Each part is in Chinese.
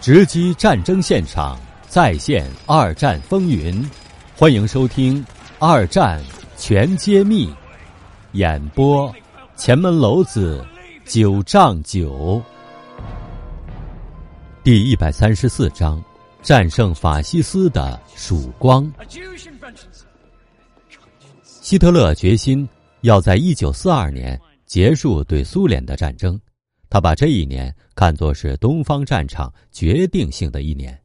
直击战争现场，再现二战风云。欢迎收听《二战全揭秘》，演播：前门楼子九丈九。第一百三十四章：战胜法西斯的曙光。希特勒决心要在一九四二年结束对苏联的战争。他把这一年看作是东方战场决定性的一年。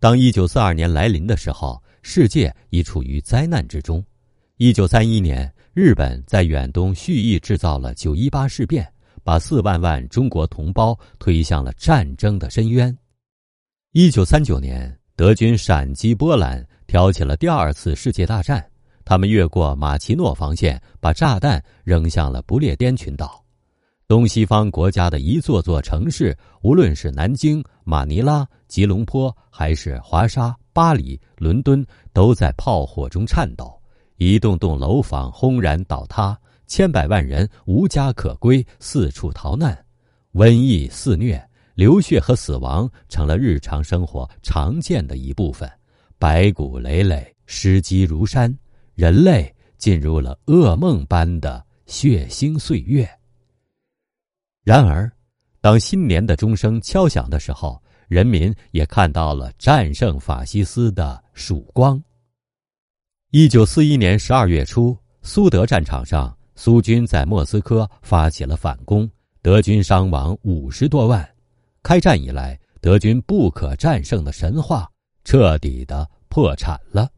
当一九四二年来临的时候，世界已处于灾难之中。一九三一年，日本在远东蓄意制造了九一八事变，把四万万中国同胞推向了战争的深渊。一九三九年，德军闪击波兰，挑起了第二次世界大战。他们越过马奇诺防线，把炸弹扔向了不列颠群岛。东西方国家的一座座城市，无论是南京、马尼拉、吉隆坡，还是华沙、巴黎、伦敦，都在炮火中颤抖。一栋栋楼房轰然倒塌，千百万人无家可归，四处逃难。瘟疫肆虐，流血和死亡成了日常生活常见的一部分。白骨累累，尸积如山，人类进入了噩梦般的血腥岁月。然而，当新年的钟声敲响的时候，人民也看到了战胜法西斯的曙光。一九四一年十二月初，苏德战场上，苏军在莫斯科发起了反攻，德军伤亡五十多万。开战以来，德军不可战胜的神话彻底的破产了。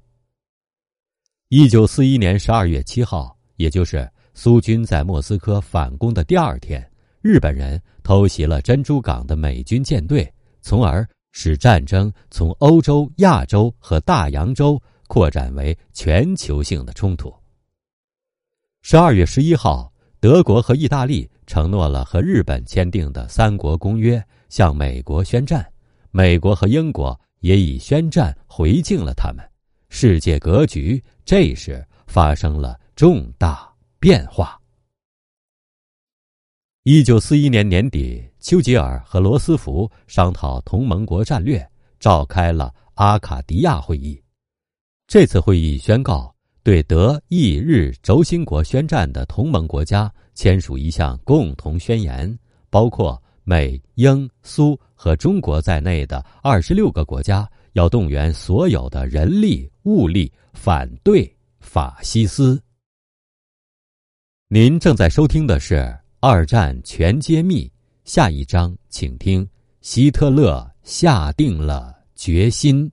一九四一年十二月七号，也就是苏军在莫斯科反攻的第二天。日本人偷袭了珍珠港的美军舰队，从而使战争从欧洲、亚洲和大洋洲扩展为全球性的冲突。十二月十一号，德国和意大利承诺了和日本签订的三国公约，向美国宣战。美国和英国也以宣战回敬了他们。世界格局这时发生了重大变化。一九四一年年底，丘吉尔和罗斯福商讨同盟国战略，召开了阿卡迪亚会议。这次会议宣告，对德意日轴心国宣战的同盟国家签署一项共同宣言，包括美、英、苏和中国在内的二十六个国家要动员所有的人力物力反对法西斯。您正在收听的是。二战全揭秘，下一章，请听：希特勒下定了决心。